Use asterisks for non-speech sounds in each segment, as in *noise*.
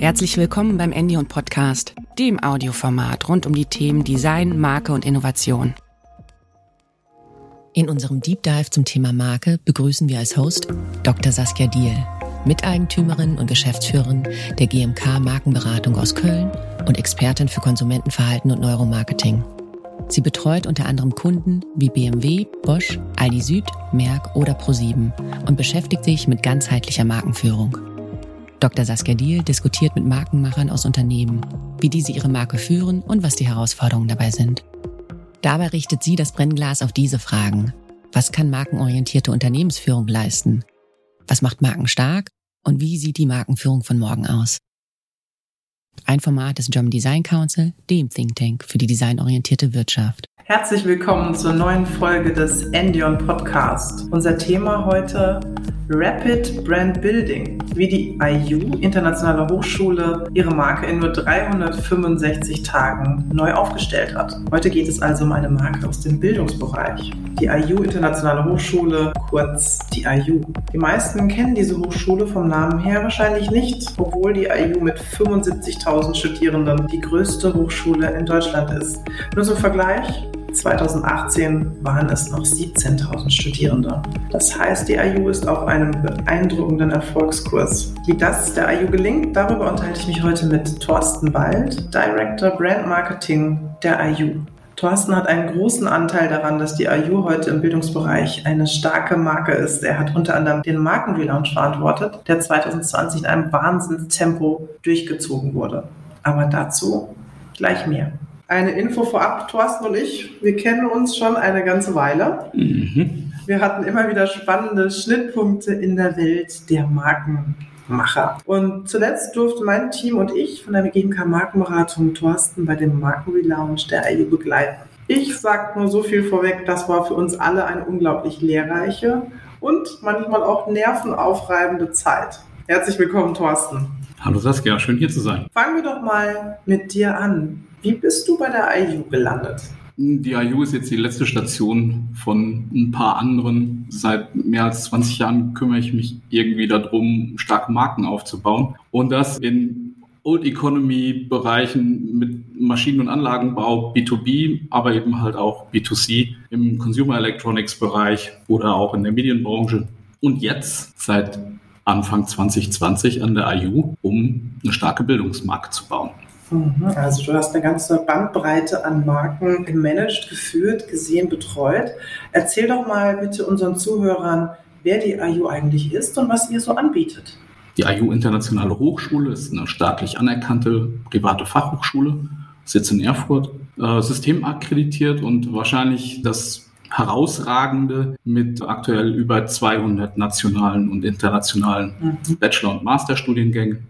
Herzlich willkommen beim Endion Podcast, dem Audioformat rund um die Themen Design, Marke und Innovation. In unserem Deep Dive zum Thema Marke begrüßen wir als Host Dr. Saskia Diel, Miteigentümerin und Geschäftsführerin der GMK Markenberatung aus Köln und Expertin für Konsumentenverhalten und Neuromarketing. Sie betreut unter anderem Kunden wie BMW, Bosch, Aldi Süd, Merck oder ProSieben und beschäftigt sich mit ganzheitlicher Markenführung. Dr. Saskia Diel diskutiert mit Markenmachern aus Unternehmen, wie diese ihre Marke führen und was die Herausforderungen dabei sind. Dabei richtet sie das Brennglas auf diese Fragen. Was kann markenorientierte Unternehmensführung leisten? Was macht Marken stark? Und wie sieht die Markenführung von morgen aus? Ein Format des German Design Council, dem Think Tank für die designorientierte Wirtschaft. Herzlich willkommen zur neuen Folge des Endion Podcast. Unser Thema heute Rapid Brand Building, wie die IU Internationale Hochschule ihre Marke in nur 365 Tagen neu aufgestellt hat. Heute geht es also um eine Marke aus dem Bildungsbereich. Die IU Internationale Hochschule, kurz die IU. Die meisten kennen diese Hochschule vom Namen her wahrscheinlich nicht, obwohl die IU mit 75.000 Studierenden die größte Hochschule in Deutschland ist. Nur zum Vergleich, 2018 waren es noch 17.000 Studierende. Das heißt, die IU ist auf einem beeindruckenden Erfolgskurs. Wie das der IU gelingt, darüber unterhalte ich mich heute mit Thorsten Wald, Director Brand Marketing der IU. Thorsten hat einen großen Anteil daran, dass die IU heute im Bildungsbereich eine starke Marke ist. Er hat unter anderem den Markenrelaunch verantwortet, der 2020 in einem Wahnsinnstempo durchgezogen wurde. Aber dazu gleich mehr eine Info vorab, Thorsten und ich, wir kennen uns schon eine ganze Weile. Mhm. Wir hatten immer wieder spannende Schnittpunkte in der Welt der Markenmacher. Und zuletzt durfte mein Team und ich von der GMK Markenberatung Thorsten bei dem Markenrelaunch der IU begleiten. Ich sage nur so viel vorweg, das war für uns alle eine unglaublich lehrreiche und manchmal auch nervenaufreibende Zeit. Herzlich willkommen, Thorsten. Hallo Saskia, schön hier zu sein. Fangen wir doch mal mit dir an. Wie bist du bei der IU gelandet? Die IU ist jetzt die letzte Station von ein paar anderen. Seit mehr als 20 Jahren kümmere ich mich irgendwie darum, starke Marken aufzubauen. Und das in Old Economy Bereichen mit Maschinen- und Anlagenbau, B2B, aber eben halt auch B2C im Consumer Electronics Bereich oder auch in der Medienbranche. Und jetzt seit Anfang 2020 an der IU, um eine starke Bildungsmarke zu bauen. Mhm. Also du hast eine ganze Bandbreite an Marken gemanagt, geführt, gesehen, betreut. Erzähl doch mal bitte unseren Zuhörern, wer die IU eigentlich ist und was ihr so anbietet. Die IU Internationale Hochschule ist eine staatlich anerkannte private Fachhochschule, sitzt in Erfurt, äh, systemakkreditiert und wahrscheinlich das herausragende mit aktuell über 200 nationalen und internationalen mhm. Bachelor- und Masterstudiengängen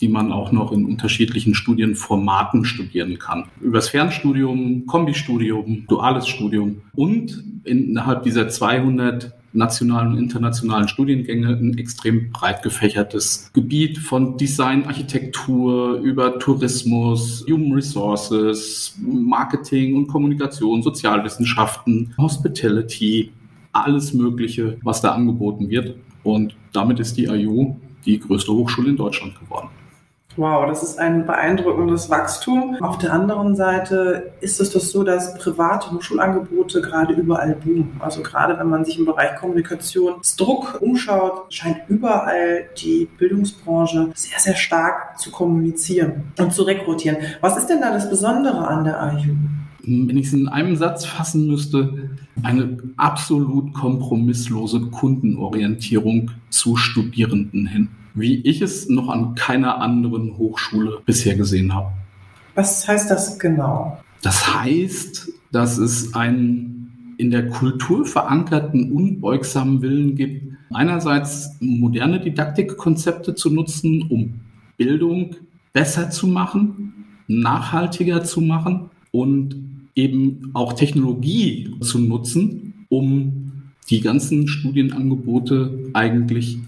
die man auch noch in unterschiedlichen Studienformaten studieren kann. Übers Fernstudium, Kombistudium, duales Studium und innerhalb dieser 200 nationalen und internationalen Studiengänge ein extrem breit gefächertes Gebiet von Design, Architektur über Tourismus, Human Resources, Marketing und Kommunikation, Sozialwissenschaften, Hospitality, alles Mögliche, was da angeboten wird. Und damit ist die IU die größte Hochschule in Deutschland geworden. Wow, das ist ein beeindruckendes Wachstum. Auf der anderen Seite ist es doch so, dass private Hochschulangebote gerade überall boomen. Also gerade wenn man sich im Bereich Kommunikationsdruck umschaut, scheint überall die Bildungsbranche sehr, sehr stark zu kommunizieren und zu rekrutieren. Was ist denn da das Besondere an der IU? wenn ich es in einem Satz fassen müsste, eine absolut kompromisslose Kundenorientierung zu Studierenden hin wie ich es noch an keiner anderen Hochschule bisher gesehen habe. Was heißt das genau? Das heißt, dass es einen in der Kultur verankerten, unbeugsamen Willen gibt, einerseits moderne Didaktikkonzepte zu nutzen, um Bildung besser zu machen, nachhaltiger zu machen und eben auch Technologie zu nutzen, um die ganzen Studienangebote eigentlich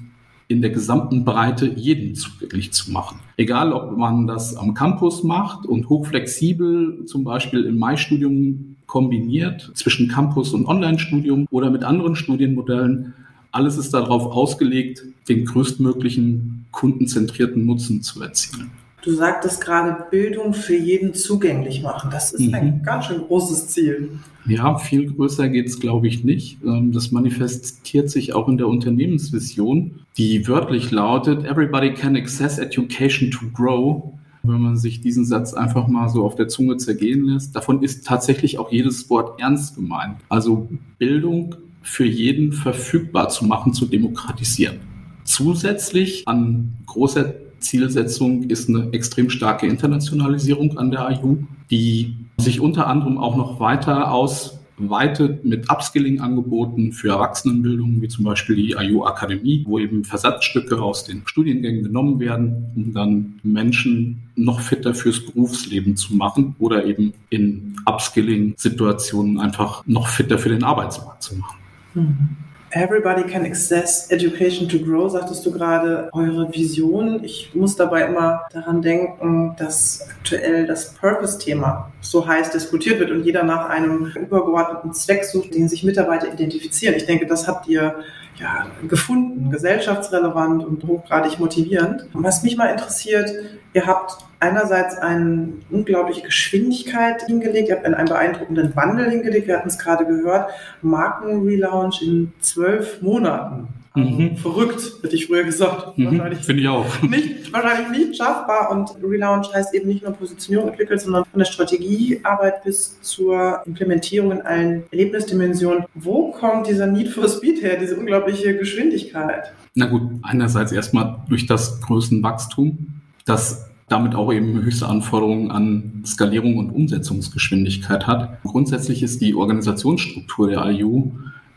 in der gesamten Breite jeden zugänglich zu machen. Egal, ob man das am Campus macht und hochflexibel zum Beispiel im Mai-Studium kombiniert zwischen Campus und Online-Studium oder mit anderen Studienmodellen Alles ist darauf ausgelegt, den größtmöglichen kundenzentrierten Nutzen zu erzielen. Du sagtest gerade, Bildung für jeden zugänglich machen. Das ist mhm. ein ganz schön großes Ziel. Ja, viel größer geht es, glaube ich, nicht. Ähm, das manifestiert sich auch in der Unternehmensvision, die wörtlich lautet, Everybody can access education to grow. Wenn man sich diesen Satz einfach mal so auf der Zunge zergehen lässt, davon ist tatsächlich auch jedes Wort ernst gemeint. Also Bildung für jeden verfügbar zu machen, zu demokratisieren. Zusätzlich an großer Zielsetzung ist eine extrem starke Internationalisierung an der IU, die sich unter anderem auch noch weiter ausweitet mit Upskilling-Angeboten für Erwachsenenbildung, wie zum Beispiel die IU Akademie, wo eben Versatzstücke aus den Studiengängen genommen werden, um dann Menschen noch fitter fürs Berufsleben zu machen oder eben in Upskilling-Situationen einfach noch fitter für den Arbeitsmarkt zu machen. Mhm. Everybody can access education to grow, sagtest du gerade, eure Vision. Ich muss dabei immer daran denken, dass aktuell das Purpose-Thema so heiß diskutiert wird und jeder nach einem übergeordneten Zweck sucht, den sich Mitarbeiter identifizieren. Ich denke, das habt ihr ja, gefunden, gesellschaftsrelevant und hochgradig motivierend. Was mich mal interessiert, ihr habt einerseits eine unglaubliche Geschwindigkeit hingelegt, ihr habt einen beeindruckenden Wandel hingelegt, wir hatten es gerade gehört, Markenrelaunch in zwölf Monaten. Also mhm. Verrückt, hätte ich früher gesagt. Mhm, Finde ich auch. Nicht, wahrscheinlich nicht schaffbar. Und Relaunch heißt eben nicht nur Positionierung entwickelt, sondern von der Strategiearbeit bis zur Implementierung in allen Erlebnisdimensionen. Wo kommt dieser Need for Speed her, diese unglaubliche Geschwindigkeit? Na gut, einerseits erstmal durch das Größenwachstum, das damit auch eben höchste Anforderungen an Skalierung und Umsetzungsgeschwindigkeit hat. Grundsätzlich ist die Organisationsstruktur der IU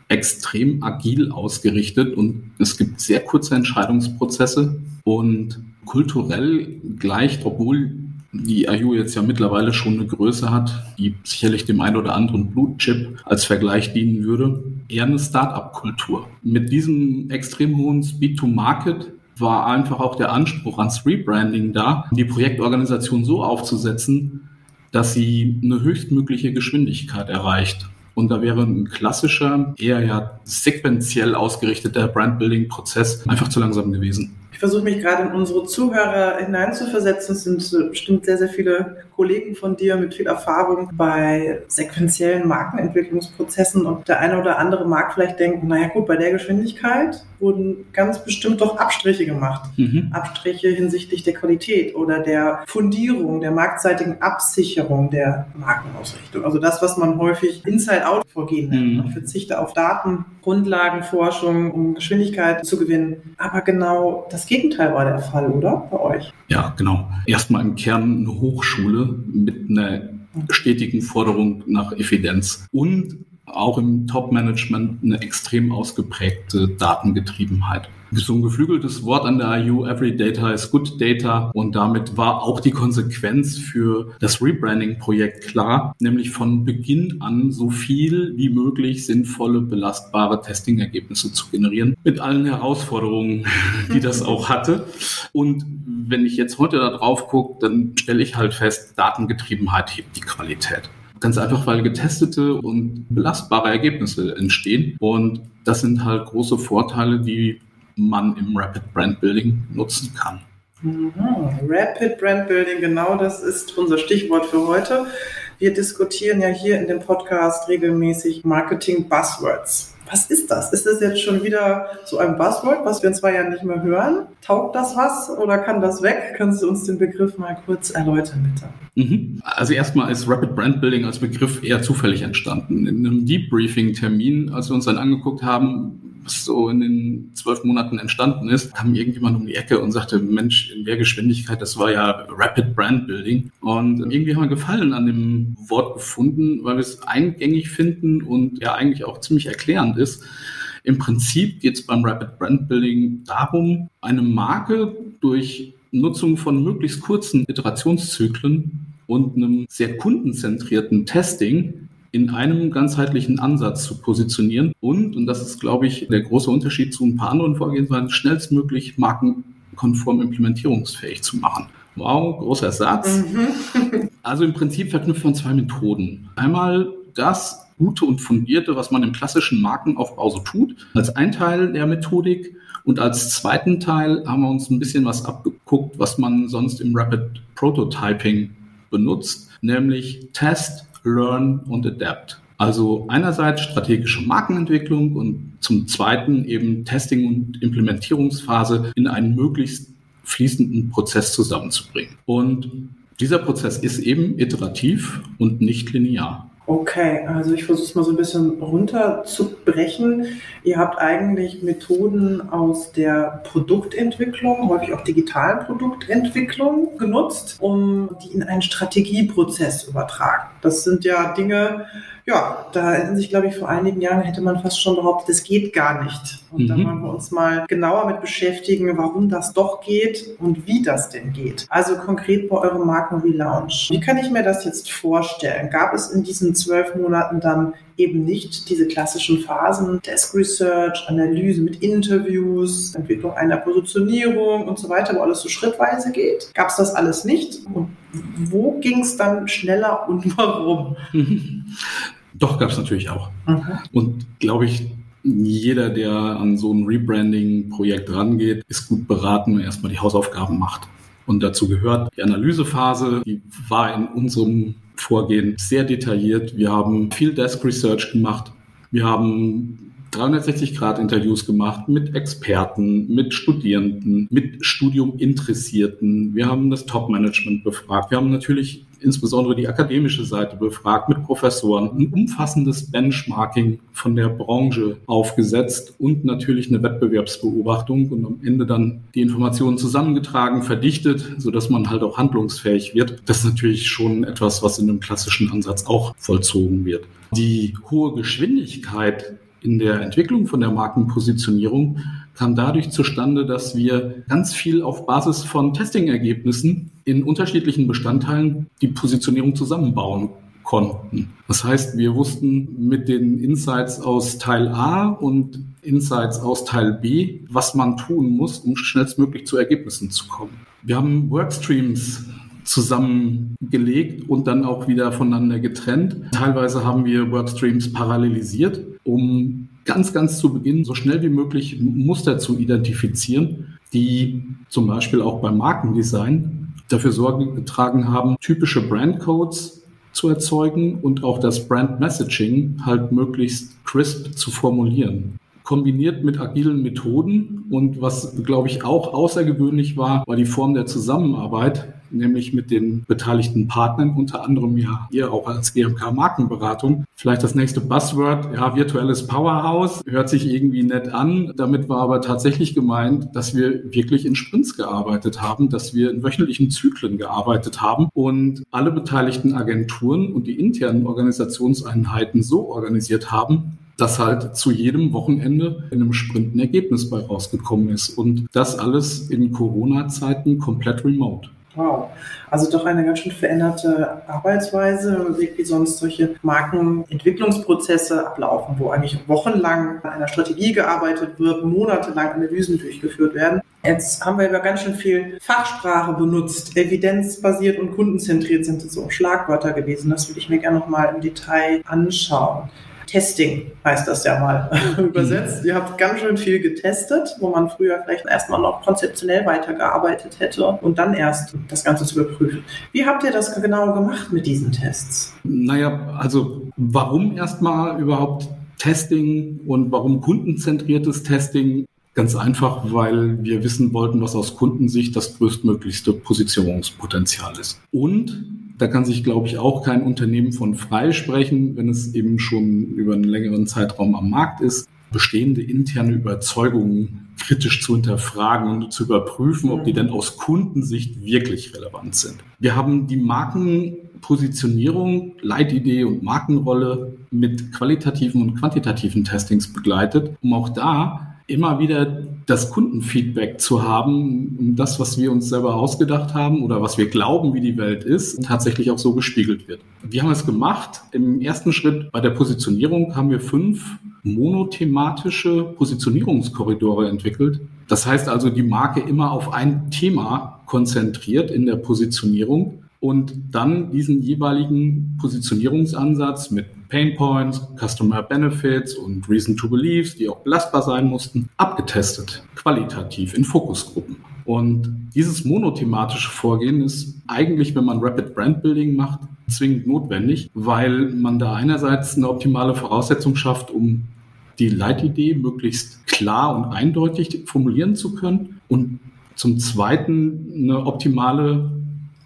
extrem agil ausgerichtet und es gibt sehr kurze Entscheidungsprozesse und kulturell gleicht, obwohl die IU jetzt ja mittlerweile schon eine Größe hat, die sicherlich dem einen oder anderen Blutchip als Vergleich dienen würde, eher eine Start-up-Kultur. Mit diesem extrem hohen Speed to Market war einfach auch der Anspruch ans Rebranding da, die Projektorganisation so aufzusetzen, dass sie eine höchstmögliche Geschwindigkeit erreicht. Und da wäre ein klassischer, eher ja sequenziell ausgerichteter Brandbuilding-Prozess einfach zu langsam gewesen. Ich versuche mich gerade in unsere Zuhörer hineinzuversetzen. Es sind bestimmt sehr, sehr viele Kollegen von dir mit viel Erfahrung bei sequenziellen Markenentwicklungsprozessen und der eine oder andere mag vielleicht denken, naja gut, bei der Geschwindigkeit wurden ganz bestimmt doch Abstriche gemacht. Mhm. Abstriche hinsichtlich der Qualität oder der Fundierung, der marktseitigen Absicherung der Markenausrichtung. Also das, was man häufig Inside-Out-Vorgehen nennt. Mhm. Man verzichte auf Daten, Grundlagenforschung, um Geschwindigkeit zu gewinnen. Aber genau das Gegenteil war der Fall, oder? Bei euch? Ja, genau. Erstmal im Kern eine Hochschule mit einer stetigen Forderung nach Evidenz und auch im Top-Management eine extrem ausgeprägte Datengetriebenheit so ein geflügeltes Wort an der IU, Every Data is Good Data. Und damit war auch die Konsequenz für das Rebranding-Projekt klar, nämlich von Beginn an so viel wie möglich sinnvolle, belastbare Testing-Ergebnisse zu generieren, mit allen Herausforderungen, *laughs* die das auch hatte. Und wenn ich jetzt heute da drauf gucke, dann stelle ich halt fest, Datengetriebenheit hebt die Qualität. Ganz einfach, weil getestete und belastbare Ergebnisse entstehen. Und das sind halt große Vorteile, die man im Rapid Brand Building nutzen kann. Mhm. Rapid Brand Building, genau das ist unser Stichwort für heute. Wir diskutieren ja hier in dem Podcast regelmäßig Marketing Buzzwords. Was ist das? Ist das jetzt schon wieder so ein Buzzword, was wir in zwei Jahren nicht mehr hören? Taugt das was oder kann das weg? Kannst du uns den Begriff mal kurz erläutern, bitte? Mhm. Also erstmal ist Rapid Brand Building als Begriff eher zufällig entstanden. In einem Debriefing-Termin, als wir uns dann angeguckt haben, was so in den zwölf Monaten entstanden ist, kam irgendjemand um die Ecke und sagte, Mensch, in der Geschwindigkeit, das war ja Rapid Brand Building. Und irgendwie haben wir Gefallen an dem Wort gefunden, weil wir es eingängig finden und ja eigentlich auch ziemlich erklärend ist. Im Prinzip geht es beim Rapid Brand Building darum, eine Marke durch Nutzung von möglichst kurzen Iterationszyklen und einem sehr kundenzentrierten Testing in einem ganzheitlichen Ansatz zu positionieren und, und das ist, glaube ich, der große Unterschied zu ein paar anderen Vorgehensweisen, schnellstmöglich markenkonform implementierungsfähig zu machen. Wow, großer Satz. Mhm. *laughs* also im Prinzip verknüpft man zwei Methoden. Einmal das, gute und fundierte, was man im klassischen Markenaufbau so tut, als ein Teil der Methodik. Und als zweiten Teil haben wir uns ein bisschen was abgeguckt, was man sonst im Rapid Prototyping benutzt, nämlich Test, Learn und Adapt. Also einerseits strategische Markenentwicklung und zum zweiten eben Testing und Implementierungsphase in einen möglichst fließenden Prozess zusammenzubringen. Und dieser Prozess ist eben iterativ und nicht linear. Okay, also ich versuche es mal so ein bisschen runterzubrechen. Ihr habt eigentlich Methoden aus der Produktentwicklung, häufig auch digitalen Produktentwicklung genutzt, um die in einen Strategieprozess übertragen. Das sind ja Dinge, ja, da hätten sich, glaube ich, vor einigen Jahren hätte man fast schon behauptet, das geht gar nicht. Und mhm. da wollen wir uns mal genauer mit beschäftigen, warum das doch geht und wie das denn geht. Also konkret bei eurem Marken Relaunch. Wie kann ich mir das jetzt vorstellen? Gab es in diesen zwölf Monaten dann eben nicht diese klassischen Phasen, Desk Research, Analyse mit Interviews, Entwicklung einer Positionierung und so weiter, wo alles so schrittweise geht. Gab es das alles nicht? Und wo ging es dann schneller und *laughs* warum? *laughs* Doch, gab es natürlich auch. Mhm. Und glaube ich, jeder, der an so ein Rebranding-Projekt rangeht, ist gut beraten, wenn er erstmal die Hausaufgaben macht. Und dazu gehört die Analysephase, die war in unserem Vorgehen sehr detailliert. Wir haben viel Desk Research gemacht. Wir haben 360-Grad-Interviews gemacht mit Experten, mit Studierenden, mit Studiuminteressierten. Wir haben das Top-Management befragt. Wir haben natürlich insbesondere die akademische Seite befragt mit Professoren, ein umfassendes Benchmarking von der Branche aufgesetzt und natürlich eine Wettbewerbsbeobachtung und am Ende dann die Informationen zusammengetragen, verdichtet, sodass man halt auch handlungsfähig wird. Das ist natürlich schon etwas, was in einem klassischen Ansatz auch vollzogen wird. Die hohe Geschwindigkeit in der Entwicklung von der Markenpositionierung kam dadurch zustande, dass wir ganz viel auf Basis von Testing-Ergebnissen in unterschiedlichen Bestandteilen die Positionierung zusammenbauen konnten. Das heißt, wir wussten mit den Insights aus Teil A und Insights aus Teil B, was man tun muss, um schnellstmöglich zu Ergebnissen zu kommen. Wir haben Workstreams zusammengelegt und dann auch wieder voneinander getrennt. Teilweise haben wir Workstreams parallelisiert, um ganz, ganz zu Beginn so schnell wie möglich Muster zu identifizieren, die zum Beispiel auch beim Markendesign dafür Sorge getragen haben, typische Brandcodes zu erzeugen und auch das Brand Messaging halt möglichst crisp zu formulieren kombiniert mit agilen Methoden. Und was, glaube ich, auch außergewöhnlich war, war die Form der Zusammenarbeit, nämlich mit den beteiligten Partnern, unter anderem ja ihr auch als GMK Markenberatung. Vielleicht das nächste Buzzword, ja, virtuelles Powerhouse, hört sich irgendwie nett an. Damit war aber tatsächlich gemeint, dass wir wirklich in Sprints gearbeitet haben, dass wir in wöchentlichen Zyklen gearbeitet haben und alle beteiligten Agenturen und die internen Organisationseinheiten so organisiert haben, dass halt zu jedem Wochenende in einem Sprint ein Ergebnis bei rausgekommen ist. Und das alles in Corona-Zeiten komplett remote. Wow. Also doch eine ganz schön veränderte Arbeitsweise, wie sonst solche Markenentwicklungsprozesse ablaufen, wo eigentlich wochenlang an einer Strategie gearbeitet wird, monatelang Analysen durchgeführt werden. Jetzt haben wir aber ganz schön viel Fachsprache benutzt. Evidenzbasiert und kundenzentriert sind so Schlagwörter gewesen. Das würde ich mir gerne nochmal im Detail anschauen. Testing heißt das ja mal *laughs* übersetzt. Mhm. Ihr habt ganz schön viel getestet, wo man früher vielleicht erstmal noch konzeptionell weitergearbeitet hätte und dann erst das Ganze zu überprüfen. Wie habt ihr das genau gemacht mit diesen Tests? Naja, also warum erstmal überhaupt Testing und warum kundenzentriertes Testing? Ganz einfach, weil wir wissen wollten, was aus Kundensicht das größtmöglichste Positionierungspotenzial ist. Und da kann sich, glaube ich, auch kein Unternehmen von freisprechen, wenn es eben schon über einen längeren Zeitraum am Markt ist, bestehende interne Überzeugungen kritisch zu hinterfragen und zu überprüfen, ob die denn aus Kundensicht wirklich relevant sind. Wir haben die Markenpositionierung, Leitidee und Markenrolle mit qualitativen und quantitativen Testings begleitet, um auch da immer wieder das Kundenfeedback zu haben, um das, was wir uns selber ausgedacht haben oder was wir glauben, wie die Welt ist, tatsächlich auch so gespiegelt wird. Wir haben es gemacht. Im ersten Schritt bei der Positionierung haben wir fünf monothematische Positionierungskorridore entwickelt. Das heißt also, die Marke immer auf ein Thema konzentriert in der Positionierung und dann diesen jeweiligen Positionierungsansatz mit Pain Points, Customer Benefits und Reason to Beliefs, die auch belastbar sein mussten, abgetestet, qualitativ in Fokusgruppen. Und dieses monothematische Vorgehen ist eigentlich, wenn man Rapid Brand Building macht, zwingend notwendig, weil man da einerseits eine optimale Voraussetzung schafft, um die Leitidee möglichst klar und eindeutig formulieren zu können und zum Zweiten eine optimale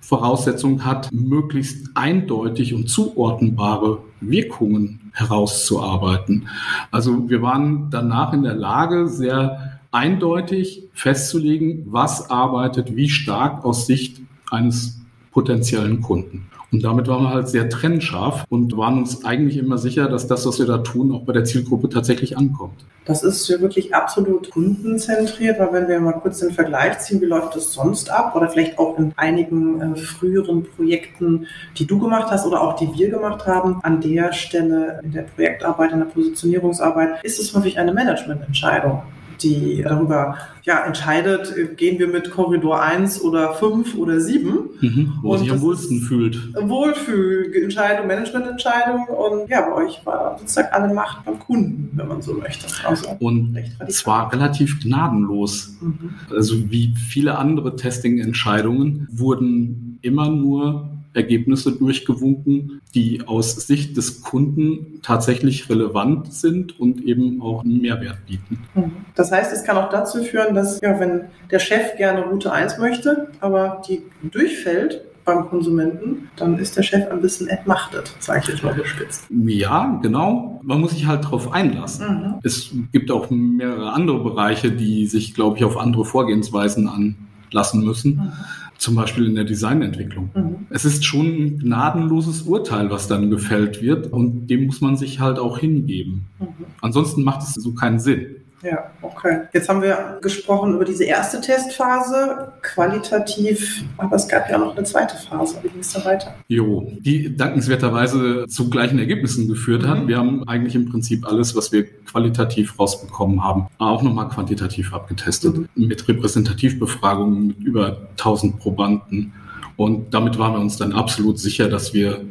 Voraussetzung hat, möglichst eindeutig und zuordnenbare Wirkungen herauszuarbeiten. Also wir waren danach in der Lage, sehr eindeutig festzulegen, was arbeitet wie stark aus Sicht eines potenziellen Kunden. Und damit waren wir halt sehr trennscharf und waren uns eigentlich immer sicher, dass das, was wir da tun, auch bei der Zielgruppe tatsächlich ankommt. Das ist ja wirklich absolut kundenzentriert, weil wenn wir mal kurz den Vergleich ziehen, wie läuft das sonst ab? Oder vielleicht auch in einigen äh, früheren Projekten, die du gemacht hast oder auch die wir gemacht haben, an der Stelle in der Projektarbeit, in der Positionierungsarbeit, ist es häufig eine Managemententscheidung die darüber ja, entscheidet, gehen wir mit Korridor 1 oder 5 oder 7. Mhm, wo und sich am wohlsten fühlt. Wohlfühlentscheidung, Managemententscheidung und ja, bei euch war sozusagen alle Macht beim Kunden, wenn man so möchte. Also und zwar relativ gnadenlos. Mhm. Also wie viele andere Testing-Entscheidungen wurden immer nur Ergebnisse durchgewunken, die aus Sicht des Kunden tatsächlich relevant sind und eben auch einen Mehrwert bieten. Mhm. Das heißt, es kann auch dazu führen, dass ja, wenn der Chef gerne Route 1 möchte, aber die durchfällt, beim Konsumenten, dann ist der Chef ein bisschen entmachtet, sage ich jetzt mal bespitzt. Ja, genau. Man muss sich halt darauf einlassen. Mhm. Es gibt auch mehrere andere Bereiche, die sich, glaube ich, auf andere Vorgehensweisen anlassen müssen. Mhm zum Beispiel in der Designentwicklung. Mhm. Es ist schon ein gnadenloses Urteil, was dann gefällt wird und dem muss man sich halt auch hingeben. Mhm. Ansonsten macht es so keinen Sinn. Ja, okay. Jetzt haben wir gesprochen über diese erste Testphase, qualitativ, aber es gab ja noch eine zweite Phase. Wie ging es da weiter? Jo, die dankenswerterweise zu gleichen Ergebnissen geführt hat. Mhm. Wir haben eigentlich im Prinzip alles, was wir qualitativ rausbekommen haben, auch nochmal quantitativ abgetestet. Mhm. Mit Repräsentativbefragungen mit über 1000 Probanden. Und damit waren wir uns dann absolut sicher, dass wir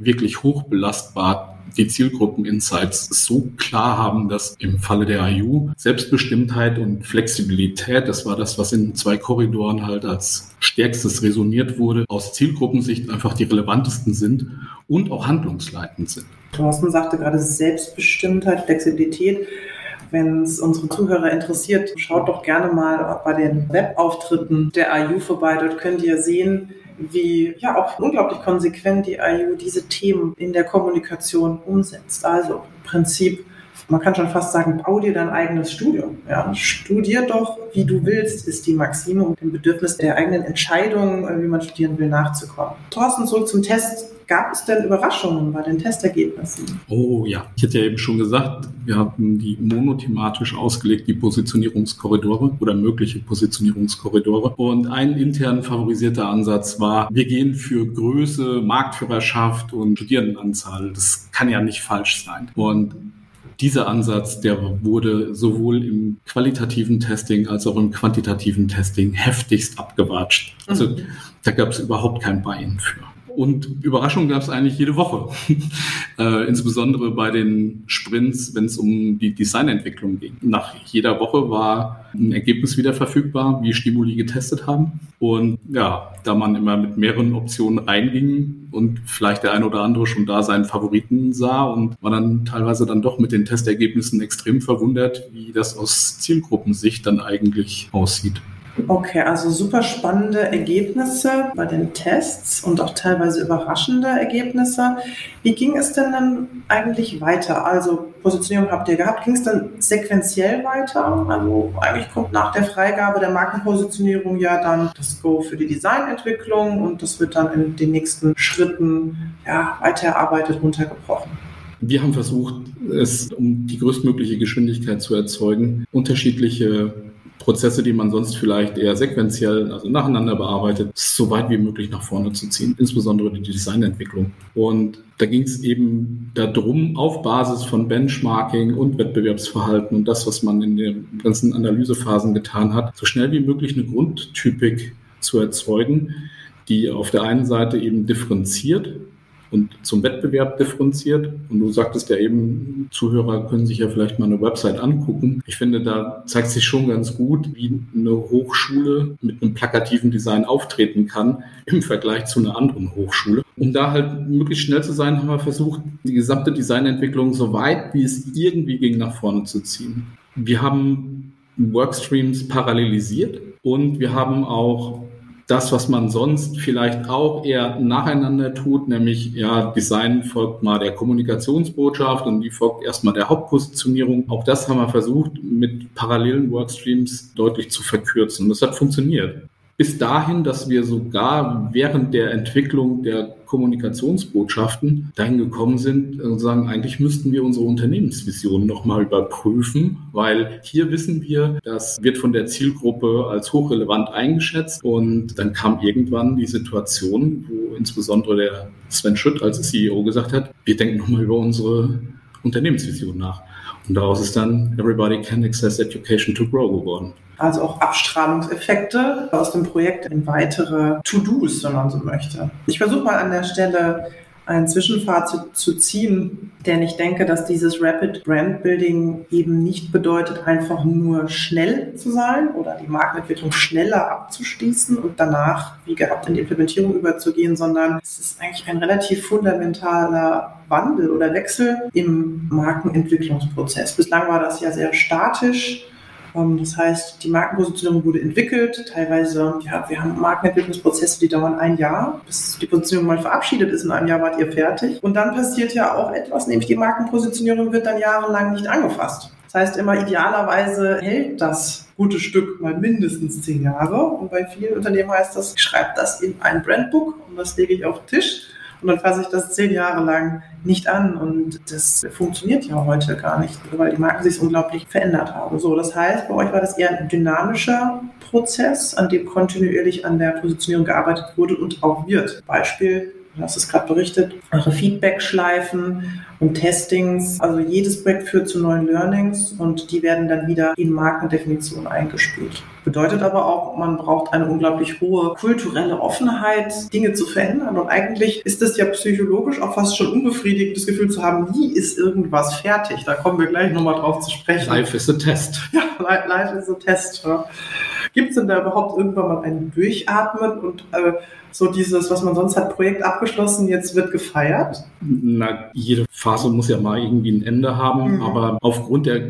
wirklich hochbelastbar die Zielgruppen-Insights so klar haben, dass im Falle der IU Selbstbestimmtheit und Flexibilität, das war das, was in zwei Korridoren halt als stärkstes resoniert wurde, aus Zielgruppensicht einfach die relevantesten sind und auch handlungsleitend sind. Thorsten sagte gerade Selbstbestimmtheit, Flexibilität. Wenn es unsere Zuhörer interessiert, schaut doch gerne mal bei den Webauftritten der IU vorbei. Dort könnt ihr sehen, wie ja auch unglaublich konsequent die IU diese Themen in der Kommunikation umsetzt. Also im Prinzip, man kann schon fast sagen, bau dir dein eigenes Studium. Ja, studier doch, wie du willst, ist die Maxime, um dem Bedürfnis der eigenen Entscheidung, wie man studieren will, nachzukommen. Thorsten, zurück zum Test. Gab es denn Überraschungen bei den Testergebnissen? Oh ja, ich hatte ja eben schon gesagt, wir hatten die monothematisch ausgelegt, die Positionierungskorridore oder mögliche Positionierungskorridore. Und ein intern favorisierter Ansatz war, wir gehen für Größe, Marktführerschaft und Studierendenanzahl. Das kann ja nicht falsch sein. Und dieser Ansatz, der wurde sowohl im qualitativen Testing als auch im quantitativen Testing heftigst abgewatscht. Also mhm. da gab es überhaupt kein Bein für. Und Überraschungen gab es eigentlich jede Woche. *laughs* äh, insbesondere bei den Sprints, wenn es um die Designentwicklung ging. Nach jeder Woche war ein Ergebnis wieder verfügbar, wie Stimuli getestet haben. Und ja, da man immer mit mehreren Optionen reinging und vielleicht der eine oder andere schon da seinen Favoriten sah und war dann teilweise dann doch mit den Testergebnissen extrem verwundert, wie das aus Zielgruppensicht dann eigentlich aussieht. Okay, also super spannende Ergebnisse bei den Tests und auch teilweise überraschende Ergebnisse. Wie ging es denn dann eigentlich weiter? Also Positionierung habt ihr gehabt. Ging es dann sequenziell weiter? Also eigentlich kommt nach der Freigabe der Markenpositionierung ja dann das Go für die Designentwicklung und das wird dann in den nächsten Schritten ja, weiter erarbeitet, runtergebrochen. Wir haben versucht, es um die größtmögliche Geschwindigkeit zu erzeugen, unterschiedliche Prozesse, die man sonst vielleicht eher sequenziell, also nacheinander bearbeitet, so weit wie möglich nach vorne zu ziehen, insbesondere die Designentwicklung. Und da ging es eben darum, auf Basis von Benchmarking und Wettbewerbsverhalten und das, was man in den ganzen Analysephasen getan hat, so schnell wie möglich eine Grundtypik zu erzeugen, die auf der einen Seite eben differenziert und zum Wettbewerb differenziert. Und du sagtest ja eben, Zuhörer können sich ja vielleicht mal eine Website angucken. Ich finde, da zeigt sich schon ganz gut, wie eine Hochschule mit einem plakativen Design auftreten kann im Vergleich zu einer anderen Hochschule. Um da halt möglichst schnell zu sein, haben wir versucht, die gesamte Designentwicklung so weit wie es irgendwie ging nach vorne zu ziehen. Wir haben Workstreams parallelisiert und wir haben auch das, was man sonst vielleicht auch eher nacheinander tut, nämlich ja, Design folgt mal der Kommunikationsbotschaft und die folgt erstmal der Hauptpositionierung. Auch das haben wir versucht, mit parallelen Workstreams deutlich zu verkürzen. Das hat funktioniert bis dahin, dass wir sogar während der Entwicklung der Kommunikationsbotschaften dahin gekommen sind und sagen, eigentlich müssten wir unsere Unternehmensvision nochmal überprüfen, weil hier wissen wir, das wird von der Zielgruppe als hochrelevant eingeschätzt. Und dann kam irgendwann die Situation, wo insbesondere der Sven Schütt als CEO gesagt hat, wir denken nochmal über unsere Unternehmensvision nach. Und daraus ist dann Everybody Can Access Education to Grow geworden also auch Abstrahlungseffekte aus dem Projekt in weitere To-Dos, wenn man so möchte. Ich versuche mal an der Stelle ein Zwischenfazit zu ziehen, denn ich denke, dass dieses Rapid Brand Building eben nicht bedeutet, einfach nur schnell zu sein oder die Markenentwicklung schneller abzuschließen und danach, wie gehabt, in die Implementierung überzugehen, sondern es ist eigentlich ein relativ fundamentaler Wandel oder Wechsel im Markenentwicklungsprozess. Bislang war das ja sehr statisch das heißt, die Markenpositionierung wurde entwickelt. Teilweise, ja, wir haben Markenentwicklungsprozesse, die dauern ein Jahr, bis die Positionierung mal verabschiedet ist. In einem Jahr wart ihr fertig. Und dann passiert ja auch etwas, nämlich die Markenpositionierung wird dann jahrelang nicht angefasst. Das heißt immer, idealerweise hält das gute Stück mal mindestens zehn Jahre. Und bei vielen Unternehmen heißt das, ich schreibe das in ein Brandbook und das lege ich auf den Tisch und dann fasse ich das zehn Jahre lang nicht an. Und das funktioniert ja heute gar nicht, weil die Marken sich unglaublich verändert haben. So, das heißt, bei euch war das eher ein dynamischer Prozess, an dem kontinuierlich an der Positionierung gearbeitet wurde und auch wird. Beispiel du hast es gerade berichtet, eure Feedback-Schleifen und Testings. Also jedes Projekt führt zu neuen Learnings und die werden dann wieder in Markendefinition eingespielt. Bedeutet aber auch, man braucht eine unglaublich hohe kulturelle Offenheit, Dinge zu verändern. Und eigentlich ist es ja psychologisch auch fast schon unbefriedigend, das Gefühl zu haben, nie ist irgendwas fertig. Da kommen wir gleich nochmal drauf zu sprechen. Life is a test. Ja, life is a test. Ja. Gibt es denn da überhaupt irgendwann mal ein Durchatmen und äh, so dieses, was man sonst hat, Projekt abgeschlossen, jetzt wird gefeiert? Na, jede Phase muss ja mal irgendwie ein Ende haben, mhm. aber aufgrund der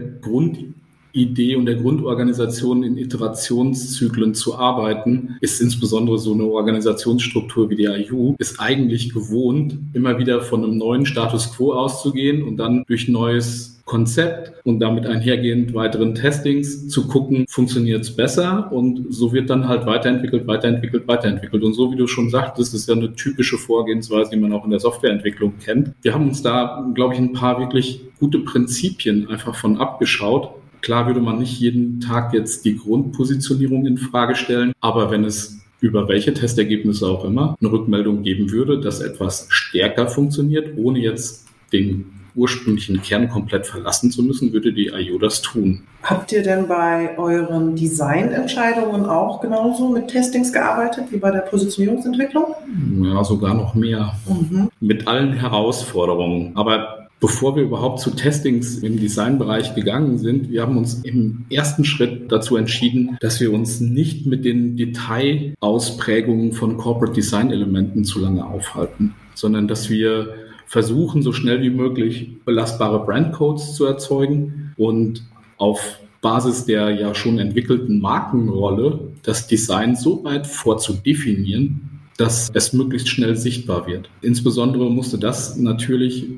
Grundidee und der Grundorganisation in Iterationszyklen zu arbeiten, ist insbesondere so eine Organisationsstruktur wie die IU, ist eigentlich gewohnt, immer wieder von einem neuen Status quo auszugehen und dann durch neues Konzept und damit einhergehend weiteren Testings zu gucken, funktioniert es besser und so wird dann halt weiterentwickelt, weiterentwickelt, weiterentwickelt. Und so wie du schon sagtest, ist ja eine typische Vorgehensweise, die man auch in der Softwareentwicklung kennt. Wir haben uns da, glaube ich, ein paar wirklich gute Prinzipien einfach von abgeschaut. Klar würde man nicht jeden Tag jetzt die Grundpositionierung in Frage stellen, aber wenn es über welche Testergebnisse auch immer eine Rückmeldung geben würde, dass etwas stärker funktioniert, ohne jetzt den ursprünglichen Kern komplett verlassen zu müssen, würde die IO das tun. Habt ihr denn bei euren Designentscheidungen auch genauso mit Testings gearbeitet wie bei der Positionierungsentwicklung? Ja, sogar noch mehr. Mhm. Mit allen Herausforderungen. Aber Bevor wir überhaupt zu Testings im Designbereich gegangen sind, wir haben uns im ersten Schritt dazu entschieden, dass wir uns nicht mit den Detailausprägungen von Corporate Design Elementen zu lange aufhalten, sondern dass wir versuchen, so schnell wie möglich belastbare Brandcodes zu erzeugen und auf Basis der ja schon entwickelten Markenrolle das Design so weit vorzudefinieren, dass es möglichst schnell sichtbar wird. Insbesondere musste das natürlich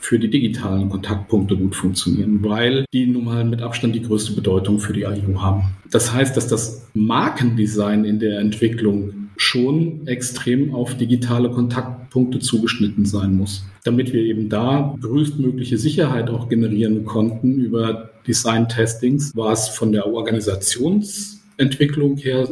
für die digitalen Kontaktpunkte gut funktionieren, weil die nun mal mit Abstand die größte Bedeutung für die IU haben. Das heißt, dass das Markendesign in der Entwicklung schon extrem auf digitale Kontaktpunkte zugeschnitten sein muss, damit wir eben da größtmögliche Sicherheit auch generieren konnten über Design-Testings, war es von der Organisationsentwicklung her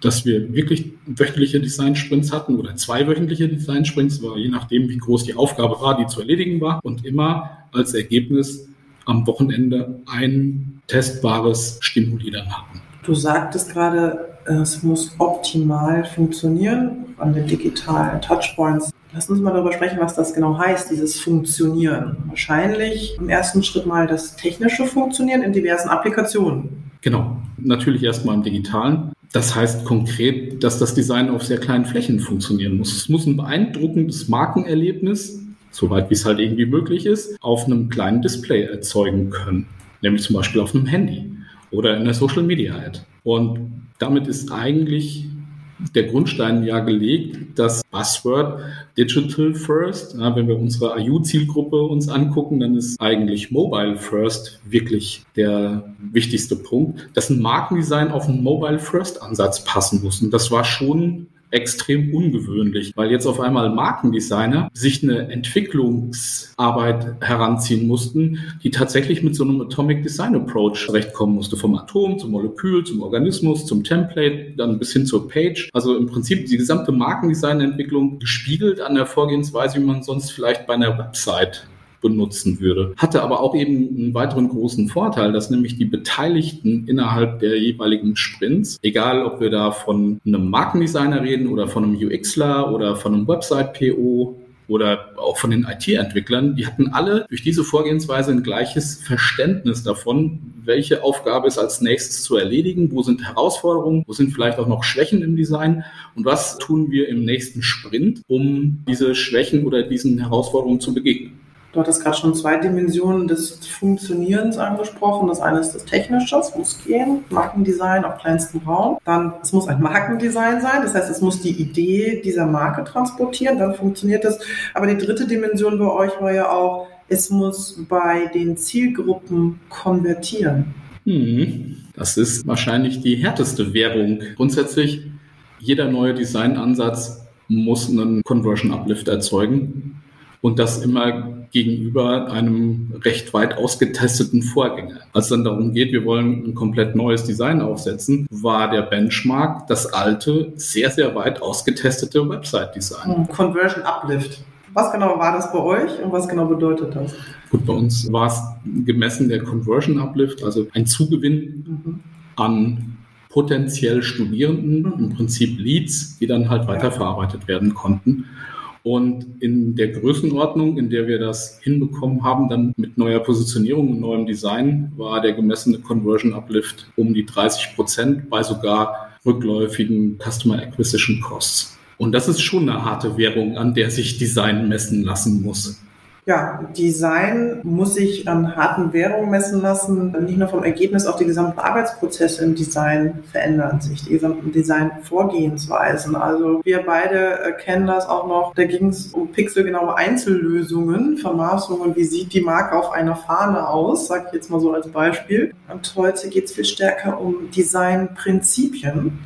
dass wir wirklich wöchentliche Design-Sprints hatten oder zwei wöchentliche Design-Sprints, war je nachdem, wie groß die Aufgabe war, die zu erledigen war und immer als Ergebnis am Wochenende ein testbares Stimuli dann hatten. Du sagtest gerade, es muss optimal funktionieren an den digitalen Touchpoints. Lass uns mal darüber sprechen, was das genau heißt, dieses Funktionieren. Wahrscheinlich im ersten Schritt mal das technische Funktionieren in diversen Applikationen. Genau, natürlich erstmal im digitalen. Das heißt konkret, dass das Design auf sehr kleinen Flächen funktionieren muss. Es muss ein beeindruckendes Markenerlebnis, soweit wie es halt irgendwie möglich ist, auf einem kleinen Display erzeugen können. Nämlich zum Beispiel auf einem Handy oder in der Social Media Ad. Und damit ist eigentlich der Grundstein ja gelegt, das Buzzword Digital First. Ja, wenn wir unsere IU-Zielgruppe uns angucken, dann ist eigentlich Mobile First wirklich der wichtigste Punkt, dass ein Markendesign auf einen Mobile First Ansatz passen muss. Und das war schon extrem ungewöhnlich, weil jetzt auf einmal Markendesigner sich eine Entwicklungsarbeit heranziehen mussten, die tatsächlich mit so einem Atomic Design Approach zurechtkommen musste. Vom Atom zum Molekül, zum Organismus, zum Template, dann bis hin zur Page. Also im Prinzip die gesamte Markendesign-Entwicklung gespiegelt an der Vorgehensweise, wie man sonst vielleicht bei einer Website benutzen würde. Hatte aber auch eben einen weiteren großen Vorteil, dass nämlich die Beteiligten innerhalb der jeweiligen Sprints, egal ob wir da von einem Markendesigner reden oder von einem UXler oder von einem Website-PO oder auch von den IT-Entwicklern, die hatten alle durch diese Vorgehensweise ein gleiches Verständnis davon, welche Aufgabe ist als nächstes zu erledigen, wo sind Herausforderungen, wo sind vielleicht auch noch Schwächen im Design und was tun wir im nächsten Sprint, um diese Schwächen oder diesen Herausforderungen zu begegnen. Du hattest gerade schon zwei Dimensionen des Funktionierens angesprochen. Das eine ist das Technische, es muss gehen, Markendesign auf kleinstem Raum. Dann, es muss ein Markendesign sein, das heißt, es muss die Idee dieser Marke transportieren, dann funktioniert das. Aber die dritte Dimension bei euch war ja auch, es muss bei den Zielgruppen konvertieren. Hm, das ist wahrscheinlich die härteste Währung. Grundsätzlich, jeder neue Designansatz muss einen Conversion Uplift erzeugen und das immer gegenüber einem recht weit ausgetesteten Vorgänger. Als es dann darum geht, wir wollen ein komplett neues Design aufsetzen, war der Benchmark das alte, sehr, sehr weit ausgetestete Website-Design. Hm, Conversion Uplift. Was genau war das bei euch und was genau bedeutet das? Gut, bei uns war es gemessen der Conversion Uplift, also ein Zugewinn mhm. an potenziell Studierenden, mhm. im Prinzip Leads, die dann halt weiterverarbeitet werden konnten. Und in der Größenordnung, in der wir das hinbekommen haben, dann mit neuer Positionierung und neuem Design, war der gemessene Conversion Uplift um die 30 Prozent bei sogar rückläufigen Customer Acquisition Costs. Und das ist schon eine harte Währung, an der sich Design messen lassen muss. Ja, Design muss sich an harten Währungen messen lassen. Nicht nur vom Ergebnis, auch die gesamten Arbeitsprozesse im Design verändern sich, die gesamten Design-Vorgehensweisen. Also wir beide kennen das auch noch. Da ging es um pixelgenaue Einzellösungen, Vermaßungen. Wie sieht die Marke auf einer Fahne aus? Sag ich jetzt mal so als Beispiel. Und heute geht es viel stärker um Designprinzipien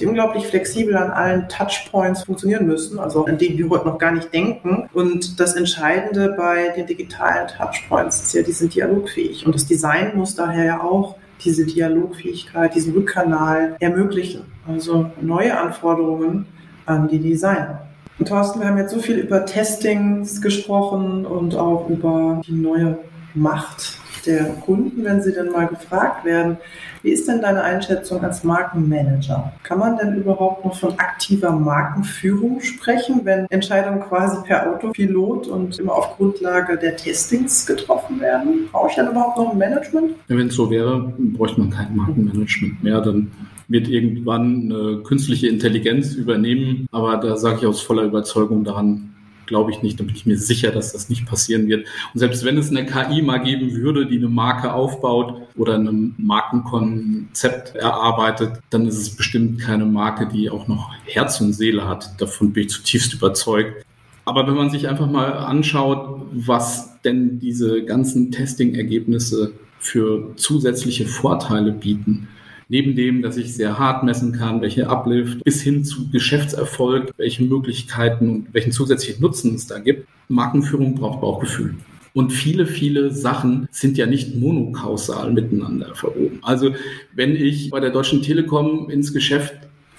die unglaublich flexibel an allen Touchpoints funktionieren müssen, also an denen wir heute noch gar nicht denken. Und das Entscheidende bei den digitalen Touchpoints ist ja, die sind dialogfähig. Und das Design muss daher ja auch diese Dialogfähigkeit, diesen Rückkanal ermöglichen. Also neue Anforderungen an die Designer. Und Thorsten, wir haben jetzt so viel über Testings gesprochen und auch über die neue Macht der Kunden, wenn sie denn mal gefragt werden. Wie ist denn deine Einschätzung als Markenmanager? Kann man denn überhaupt noch von aktiver Markenführung sprechen, wenn Entscheidungen quasi per Autopilot und immer auf Grundlage der Testings getroffen werden? Brauche ich denn überhaupt noch ein Management? Wenn es so wäre, bräuchte man kein Markenmanagement mehr. Dann wird irgendwann eine künstliche Intelligenz übernehmen. Aber da sage ich aus voller Überzeugung daran, glaube ich nicht. Da bin ich mir sicher, dass das nicht passieren wird. Und selbst wenn es eine KI mal geben würde, die eine Marke aufbaut oder ein Markenkonzept erarbeitet, dann ist es bestimmt keine Marke, die auch noch Herz und Seele hat. Davon bin ich zutiefst überzeugt. Aber wenn man sich einfach mal anschaut, was denn diese ganzen Testing-Ergebnisse für zusätzliche Vorteile bieten, Neben dem, dass ich sehr hart messen kann, welche Uplift bis hin zu Geschäftserfolg, welche Möglichkeiten und welchen zusätzlichen Nutzen es da gibt. Markenführung braucht Bauchgefühl. Und viele, viele Sachen sind ja nicht monokausal miteinander verwoben. Also wenn ich bei der Deutschen Telekom ins Geschäft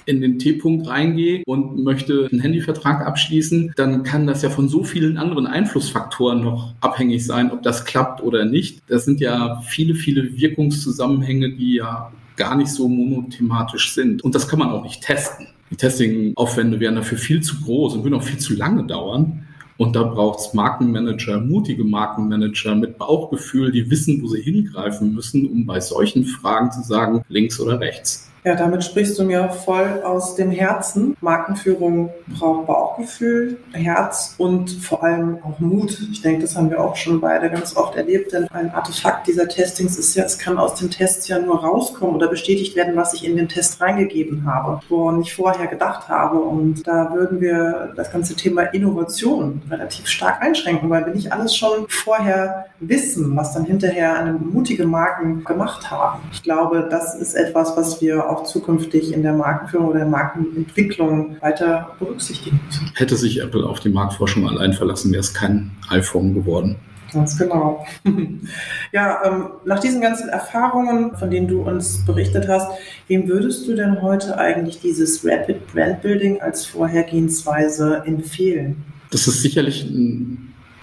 in den T-Punkt reingehe und möchte einen Handyvertrag abschließen, dann kann das ja von so vielen anderen Einflussfaktoren noch abhängig sein, ob das klappt oder nicht. Das sind ja viele, viele Wirkungszusammenhänge, die ja gar nicht so monothematisch sind. Und das kann man auch nicht testen. Die Testing-Aufwände wären dafür viel zu groß und würden auch viel zu lange dauern. Und da braucht es Markenmanager, mutige Markenmanager mit Bauchgefühl, die wissen, wo sie hingreifen müssen, um bei solchen Fragen zu sagen, links oder rechts. Ja, damit sprichst du mir voll aus dem Herzen. Markenführung braucht Bauchgefühl, Herz und vor allem auch Mut. Ich denke, das haben wir auch schon beide ganz oft erlebt, denn ein Artefakt dieser Testings ist ja, es kann aus den Tests ja nur rauskommen oder bestätigt werden, was ich in den Test reingegeben habe, woran ich vorher gedacht habe. Und da würden wir das ganze Thema Innovation relativ stark einschränken, weil wir nicht alles schon vorher wissen, was dann hinterher eine mutige Marken gemacht haben. Ich glaube, das ist etwas, was wir auch zukünftig in der Markenführung oder der Markenentwicklung weiter berücksichtigen müssen. Hätte sich Apple auf die Marktforschung allein verlassen, wäre es kein iPhone geworden. Ganz genau. *laughs* ja, ähm, nach diesen ganzen Erfahrungen, von denen du uns berichtet hast, wem würdest du denn heute eigentlich dieses Rapid Brand Building als Vorhergehensweise empfehlen? Das ist sicherlich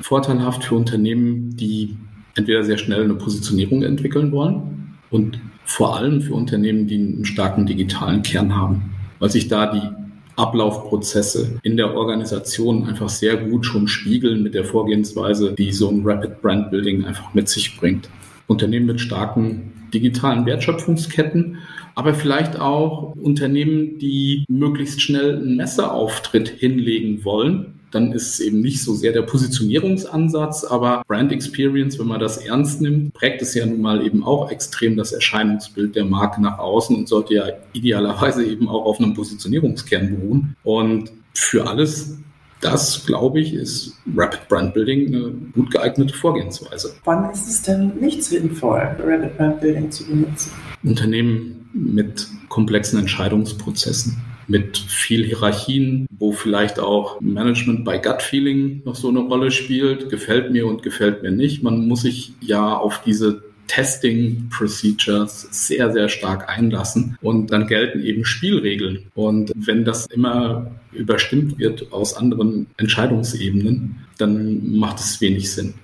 vorteilhaft für Unternehmen, die entweder sehr schnell eine Positionierung entwickeln wollen und vor allem für Unternehmen, die einen starken digitalen Kern haben, weil sich da die Ablaufprozesse in der Organisation einfach sehr gut schon spiegeln mit der Vorgehensweise, die so ein Rapid Brand Building einfach mit sich bringt. Unternehmen mit starken digitalen Wertschöpfungsketten, aber vielleicht auch Unternehmen, die möglichst schnell einen Messeauftritt hinlegen wollen dann ist es eben nicht so sehr der Positionierungsansatz, aber Brand Experience, wenn man das ernst nimmt, prägt es ja nun mal eben auch extrem das Erscheinungsbild der Marke nach außen und sollte ja idealerweise eben auch auf einem Positionierungskern beruhen. Und für alles das, glaube ich, ist Rapid Brand Building eine gut geeignete Vorgehensweise. Wann ist es denn nicht sinnvoll, Rapid Brand Building zu benutzen? Unternehmen mit komplexen Entscheidungsprozessen mit viel Hierarchien, wo vielleicht auch Management bei Gut Feeling noch so eine Rolle spielt, gefällt mir und gefällt mir nicht. Man muss sich ja auf diese Testing Procedures sehr, sehr stark einlassen und dann gelten eben Spielregeln. Und wenn das immer überstimmt wird aus anderen Entscheidungsebenen, dann macht es wenig Sinn.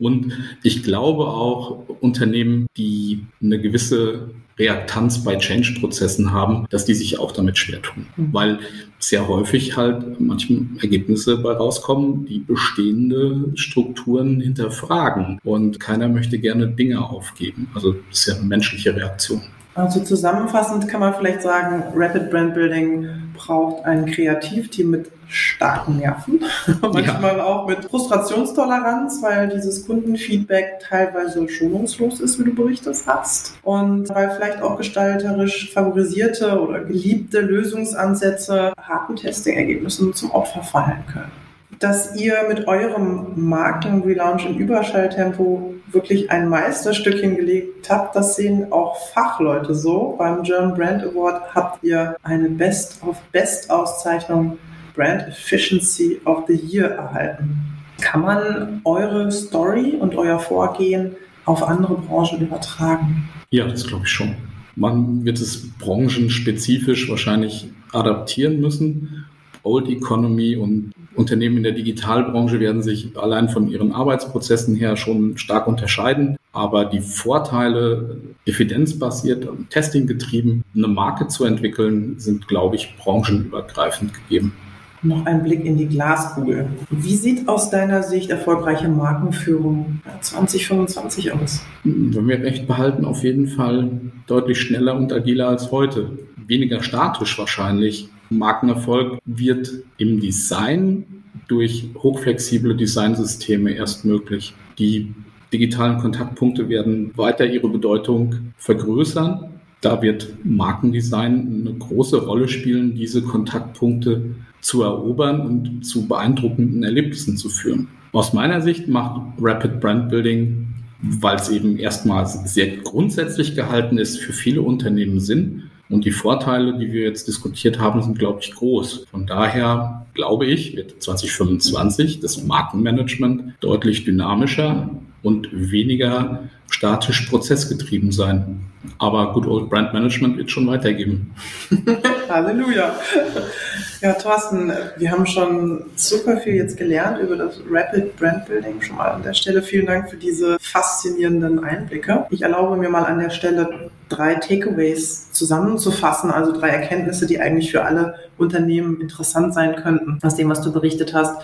Und ich glaube auch Unternehmen, die eine gewisse Reaktanz bei Change-Prozessen haben, dass die sich auch damit schwer tun. Mhm. Weil sehr häufig halt manche Ergebnisse bei rauskommen, die bestehende Strukturen hinterfragen. Und keiner möchte gerne Dinge aufgeben. Also das ist ja eine menschliche Reaktion. Also zusammenfassend kann man vielleicht sagen, Rapid Brand Building braucht ein Kreativteam mit starken Nerven, *laughs* manchmal ja. auch mit Frustrationstoleranz, weil dieses Kundenfeedback teilweise schonungslos ist, wie du berichtet hast. Und weil vielleicht auch gestalterisch favorisierte oder geliebte Lösungsansätze harten Testing-Ergebnissen zum Opfer fallen können dass ihr mit eurem Marken-Relaunch im Überschalltempo wirklich ein Meisterstück hingelegt habt. Das sehen auch Fachleute so. Beim German Brand Award habt ihr eine Best of Best Auszeichnung Brand Efficiency of the Year erhalten. Kann man eure Story und euer Vorgehen auf andere Branchen übertragen? Ja, das glaube ich schon. Man wird es branchenspezifisch wahrscheinlich adaptieren müssen. Old Economy und Unternehmen in der Digitalbranche werden sich allein von ihren Arbeitsprozessen her schon stark unterscheiden. Aber die Vorteile, evidenzbasiert und testinggetrieben eine Marke zu entwickeln, sind, glaube ich, branchenübergreifend gegeben. Noch ein Blick in die Glaskugel. Wie sieht aus deiner Sicht erfolgreiche Markenführung 2025 aus? Wenn wir recht behalten, auf jeden Fall deutlich schneller und agiler als heute. Weniger statisch wahrscheinlich, Markenerfolg wird im Design durch hochflexible Designsysteme erst möglich. Die digitalen Kontaktpunkte werden weiter ihre Bedeutung vergrößern. Da wird Markendesign eine große Rolle spielen, diese Kontaktpunkte zu erobern und zu beeindruckenden Erlebnissen zu führen. Aus meiner Sicht macht Rapid Brand Building, weil es eben erstmals sehr grundsätzlich gehalten ist, für viele Unternehmen Sinn. Und die Vorteile, die wir jetzt diskutiert haben, sind, glaube ich, groß. Von daher glaube ich, wird 2025 das Markenmanagement deutlich dynamischer und weniger statisch prozessgetrieben sein. Aber Good Old Brand Management wird schon weitergeben. *laughs* Halleluja. Ja, Thorsten, wir haben schon super viel jetzt gelernt über das Rapid Brand Building. Schon mal an der Stelle vielen Dank für diese faszinierenden Einblicke. Ich erlaube mir mal an der Stelle drei Takeaways zusammenzufassen, also drei Erkenntnisse, die eigentlich für alle Unternehmen interessant sein könnten, aus dem, was du berichtet hast.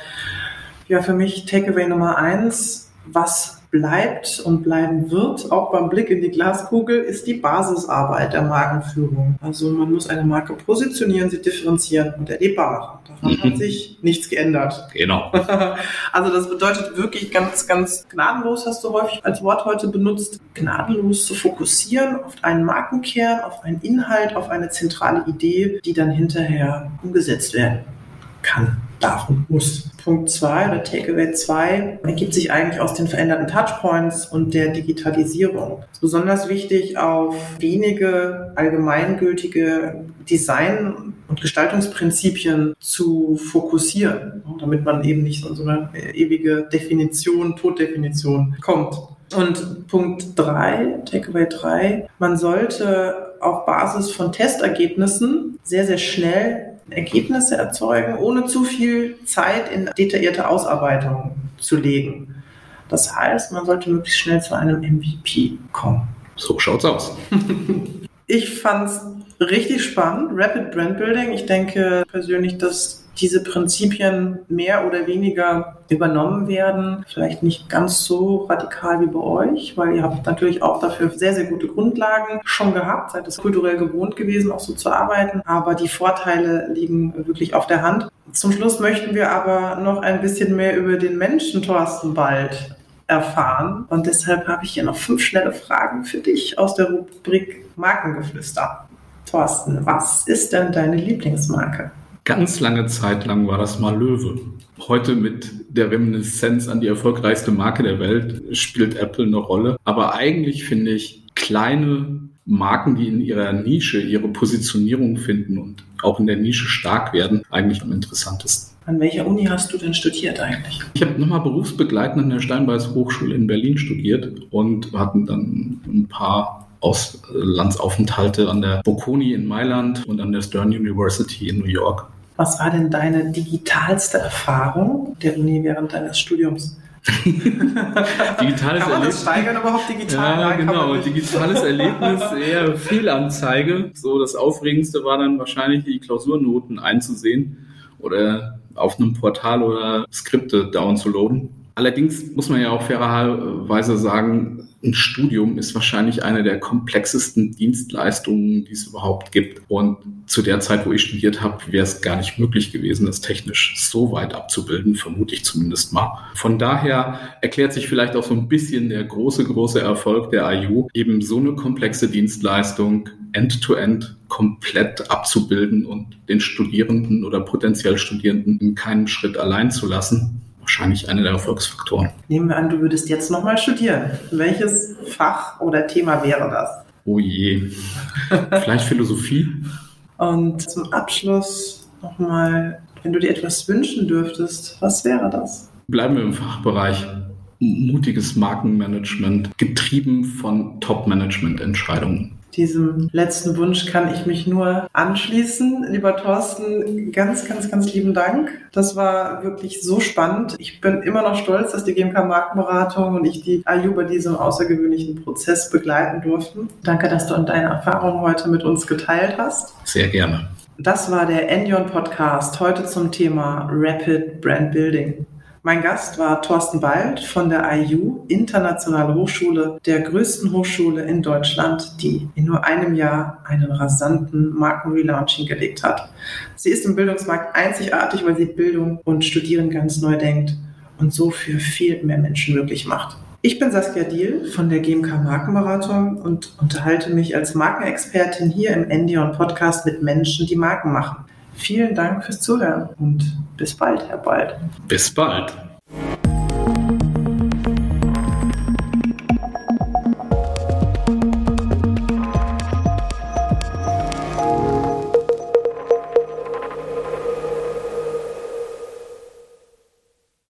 Ja, für mich Takeaway Nummer eins, was bleibt und bleiben wird, auch beim Blick in die Glaskugel, ist die Basisarbeit der Markenführung. Also man muss eine Marke positionieren, sie differenzieren und erlebbar machen. Daran hat mhm. sich nichts geändert. Genau. *laughs* Also das bedeutet wirklich ganz, ganz gnadenlos, hast du häufig als Wort heute benutzt, gnadenlos zu fokussieren auf einen Markenkern, auf einen Inhalt, auf eine zentrale Idee, die dann hinterher umgesetzt werden kann darf muss. Punkt 2 oder Takeaway 2 ergibt sich eigentlich aus den veränderten Touchpoints und der Digitalisierung. Es ist besonders wichtig, auf wenige allgemeingültige Design- und Gestaltungsprinzipien zu fokussieren, damit man eben nicht so eine ewige Definition, Toddefinition kommt. Und Punkt 3, Takeaway 3, man sollte auf Basis von Testergebnissen sehr, sehr schnell Ergebnisse erzeugen, ohne zu viel Zeit in detaillierte Ausarbeitung zu legen. Das heißt, man sollte möglichst schnell zu einem MVP kommen. So schaut's aus. ich fand's richtig spannend, Rapid Brand Building. Ich denke persönlich, dass diese Prinzipien mehr oder weniger übernommen werden. Vielleicht nicht ganz so radikal wie bei euch, weil ihr habt natürlich auch dafür sehr, sehr gute Grundlagen schon gehabt, seid es kulturell gewohnt gewesen, auch so zu arbeiten. Aber die Vorteile liegen wirklich auf der Hand. Zum Schluss möchten wir aber noch ein bisschen mehr über den Menschen Thorsten Bald erfahren. Und deshalb habe ich hier noch fünf schnelle Fragen für dich aus der Rubrik Markengeflüster. Thorsten, was ist denn deine Lieblingsmarke? Ganz lange Zeit lang war das mal Löwe. Heute mit der Reminiszenz an die erfolgreichste Marke der Welt spielt Apple eine Rolle. Aber eigentlich finde ich kleine Marken, die in ihrer Nische ihre Positionierung finden und auch in der Nische stark werden, eigentlich am interessantesten. An welcher Uni hast du denn studiert eigentlich? Ich habe nochmal berufsbegleitend an der Steinbeis Hochschule in Berlin studiert und hatten dann ein paar Auslandsaufenthalte an der Bocconi in Mailand und an der Stern University in New York. Was war denn deine digitalste Erfahrung der Uni während deines Studiums? *laughs* digitales kann man das steigern überhaupt digital? Ja, genau. Digitales Erlebnis, eher Fehlanzeige. So das Aufregendste war dann wahrscheinlich die Klausurnoten einzusehen oder auf einem Portal oder Skripte downzuladen. Allerdings muss man ja auch fairerweise sagen, ein Studium ist wahrscheinlich eine der komplexesten Dienstleistungen, die es überhaupt gibt. Und zu der Zeit, wo ich studiert habe, wäre es gar nicht möglich gewesen, das technisch so weit abzubilden, vermute ich zumindest mal. Von daher erklärt sich vielleicht auch so ein bisschen der große, große Erfolg der IU, eben so eine komplexe Dienstleistung end-to-end -end komplett abzubilden und den Studierenden oder potenziell Studierenden in keinem Schritt allein zu lassen wahrscheinlich einer der Erfolgsfaktoren. Nehmen wir an, du würdest jetzt nochmal studieren. Welches Fach oder Thema wäre das? Oh je. Vielleicht Philosophie. Und zum Abschluss nochmal, wenn du dir etwas wünschen dürftest, was wäre das? Bleiben wir im Fachbereich. Mutiges Markenmanagement, getrieben von Top-Management-Entscheidungen diesem letzten Wunsch kann ich mich nur anschließen. Lieber Thorsten, ganz, ganz, ganz lieben Dank. Das war wirklich so spannend. Ich bin immer noch stolz, dass die GMK Markenberatung und ich die IU bei diesem außergewöhnlichen Prozess begleiten durften. Danke, dass du an deine Erfahrungen heute mit uns geteilt hast. Sehr gerne. Das war der Endion Podcast heute zum Thema Rapid Brand Building. Mein Gast war Thorsten Wald von der IU, Internationale Hochschule, der größten Hochschule in Deutschland, die in nur einem Jahr einen rasanten Markenrelaunching gelegt hat. Sie ist im Bildungsmarkt einzigartig, weil sie Bildung und Studieren ganz neu denkt und so für viel mehr Menschen möglich macht. Ich bin Saskia Diel von der GMK Markenberatung und unterhalte mich als Markenexpertin hier im Endion Podcast mit Menschen, die Marken machen. Vielen Dank fürs Zuhören und bis bald, Herr Bald. Bis bald.